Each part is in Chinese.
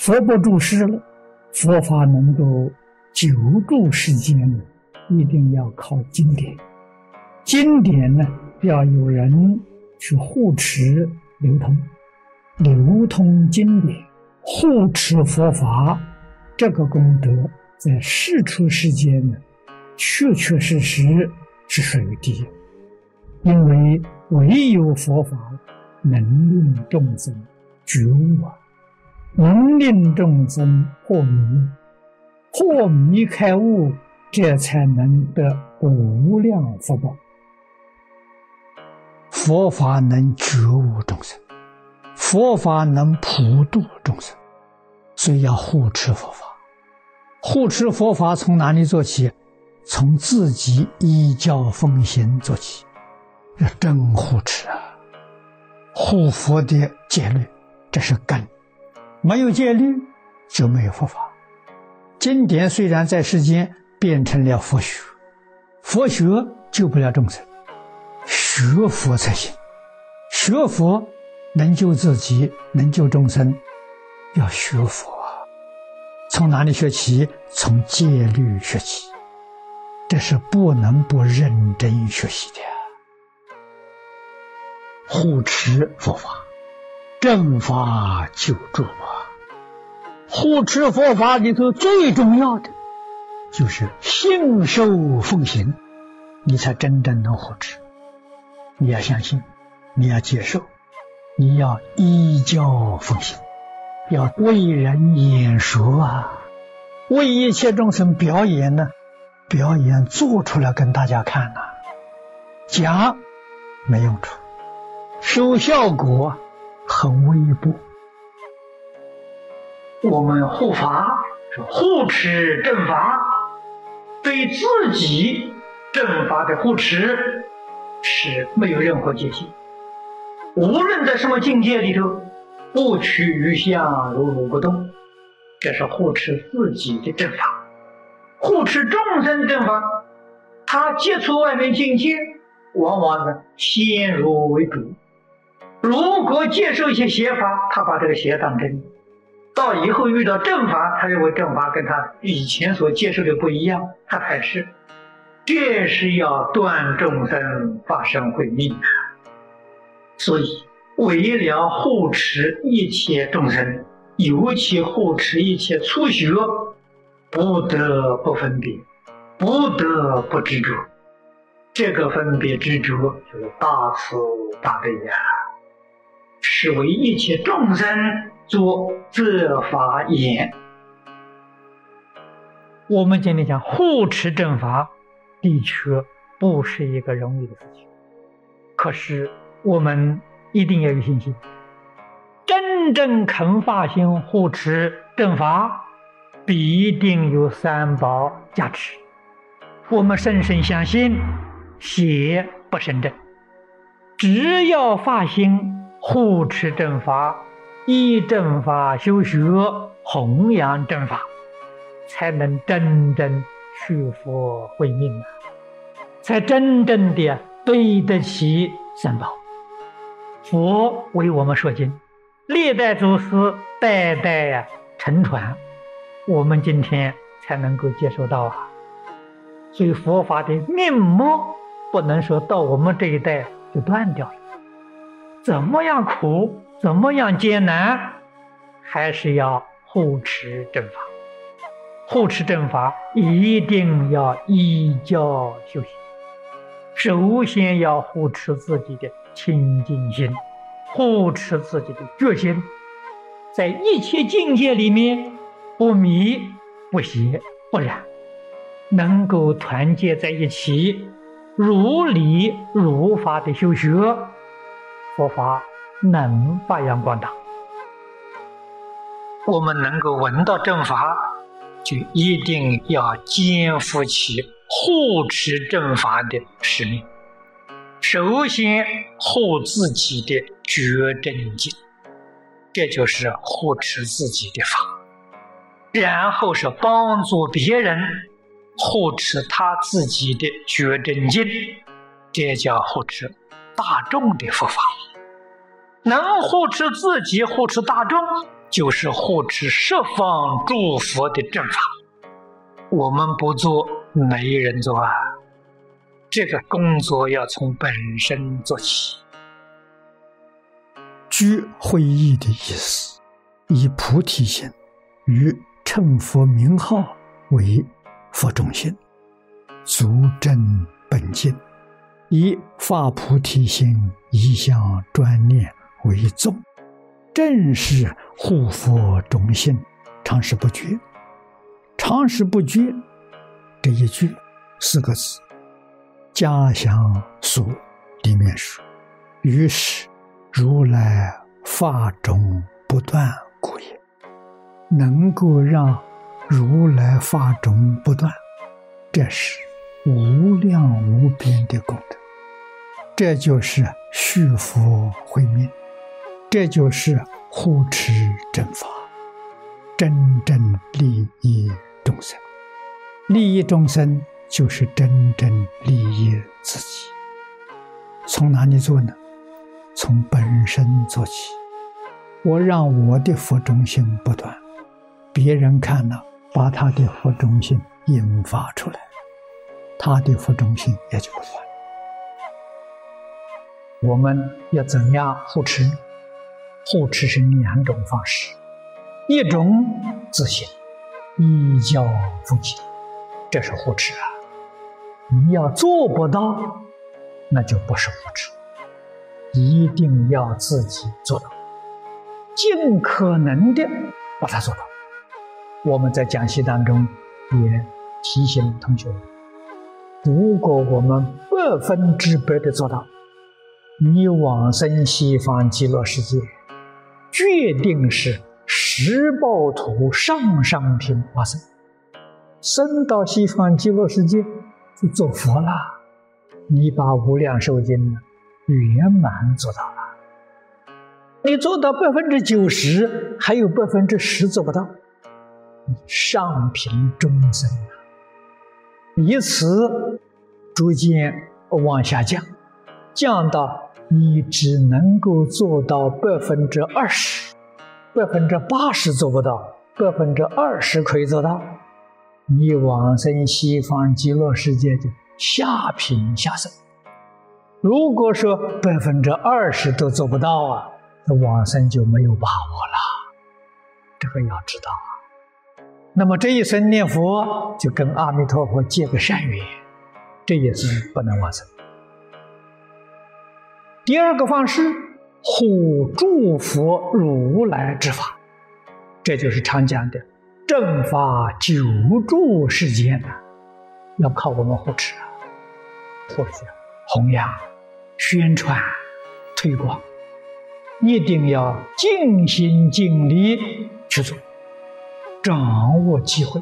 佛不住世了，佛法能够久住世间呢，一定要靠经典。经典呢，要有人去护持流通，流通经典，护持佛法，这个功德在世出世间呢，确确实实是属于第一。因为唯有佛法能令众生觉悟啊，能令众生破迷，破迷开悟，这才能得无量福报。佛法能觉悟众生，佛法能普度众生，所以要护持佛法。护持佛法从哪里做起？从自己依教奉行做起。要真护持啊，护佛的戒律，这是根。没有戒律，就没有佛法。经典虽然在世间变成了佛学，佛学救不了众生，学佛才行。学佛能救自己，能救众生，要学佛。从哪里学起？从戒律学起，这是不能不认真学习的。护持佛法，正法救助啊！护持佛法里头最重要的，就是信受奉行，你才真正能护持。你要相信，你要接受，你要依教奉行，要为人演说啊，为一切众生表演呢，表演做出来跟大家看呐，讲没用处。收效果很微薄。我们护法是护持正法，对自己正法的护持是没有任何界限。无论在什么境界里头，不取于相，如如不动，这是护持自己的正法。护持众生正法，他接触外面境界，往往呢先入为主。如果接受一些邪法，他把这个邪当真；到以后遇到正法，他认为正法跟他以前所接受的不一样，他排斥。这是要断众生发生毁灭。所以，为了护持一切众生，尤其护持一切初学，不得不分别，不得不执着。这个分别执着，就是大慈大悲呀。是为一切众生做责法言。我们今天讲护持正法，的确不是一个容易的事情。可是我们一定要有信心，真正肯发心护持正法，必定有三宝加持。我们深深相信，邪不胜正。只要发心。护持正法，依正法修学，弘扬正法，才能真正去佛慧命啊！才真正的对得起三宝。佛为我们说经，历代祖师代代呀承传，我们今天才能够接受到啊。所以佛法的面目，不能说到我们这一代就断掉了。怎么样苦，怎么样艰难，还是要护持正法。护持正法一定要依教修行。首先要护持自己的清净心，护持自己的决心，在一切境界里面不迷、不邪、不染，能够团结在一起，如理如法的修学。佛法能发扬光大，我们能够闻到正法，就一定要肩负起护持正法的使命。首先护自己的觉真境，这就是护持自己的法；然后是帮助别人护持他自己的觉真境，这叫护持大众的佛法。能护持自己，护持大众，就是护持十方诸佛的正法。我们不做，没人做啊！这个工作要从本身做起。居会意的意思，以菩提心与称佛名号为佛中心，足证本净；以发菩提心一向专念为宗，正是护佛中心，常时不绝。常时不绝这一句四个字，家乡书里面说：“于是如来法中不断故也。”能够让如来法中不断，这是无量无边的功德。这就是续福慧命，这就是护持正法，真正利益。众生利益众生，就是真正利益自己。从哪里做呢？从本身做起。我让我的佛中心不断，别人看了，把他的佛中心引发出来，他的佛中心也就不断。我们要怎样护持？护持是两种方式，一种自信。依教奉行，这是护持啊！你要做不到，那就不是护持。一定要自己做到，尽可能的把它做到。我们在讲习当中也提醒同学们：如果我们百分之百的做到，你往生西方极乐世界，决定是。十报土上上品化身，升到西方极乐世界就做佛了。你把无量寿经圆满做到了，你做到百分之九十，还有百分之十做不到。上品众生啊，以此逐渐往下降，降到你只能够做到百分之二十。百分之八十做不到，百分之二十可以做到。你往生西方极乐世界就下品下生。如果说百分之二十都做不到啊，那往生就没有把握了。这个要知道啊。那么这一生念佛，就跟阿弥陀佛结个善缘，这也是不能往生。第二个方式。护诸佛如来之法，这就是常讲的正法久住世间呐，要靠我们护持啊，护持、弘扬、宣传、推广，一定要尽心尽力去做，掌握机会，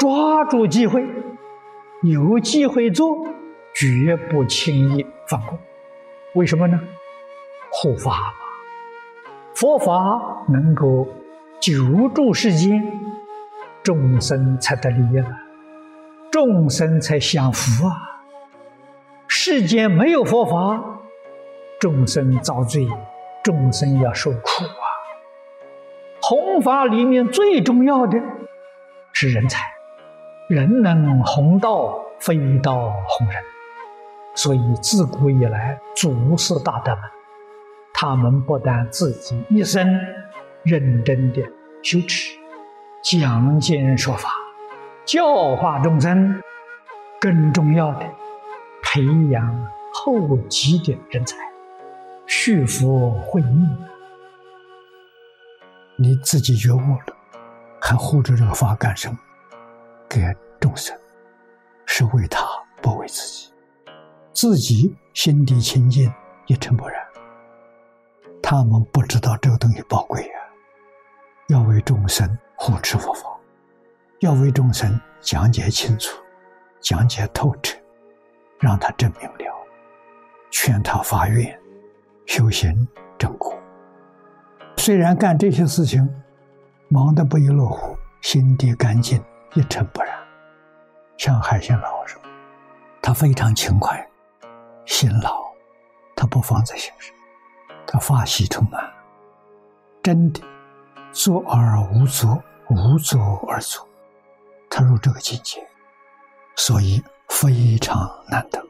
抓住机会，有机会做，绝不轻易放过。为什么呢？护法，佛法能够久住世间，众生才得利益，众生才享福啊！世间没有佛法，众生遭罪，众生要受苦啊！弘法里面最重要的是人才，人能弘道，非道弘人，所以自古以来祖师大德们。他们不但自己一生认真的修持、讲经说法、教化众生，更重要的培养后继的人才，续福慧命。你自己觉悟了，还护着这个法干什么？给众生，是为他，不为自己。自己心地清净，一尘不染。他们不知道这个东西宝贵呀，要为众生护持佛法，要为众生讲解清楚、讲解透彻，让他证明了，劝他发愿修行正果。虽然干这些事情忙得不亦乐乎，心地干净一尘不染，像海鲜老师，他非常勤快、辛劳，他不放在心上。他发喜充满，真的作而无作，无作而作，他入这个境界，所以非常难得。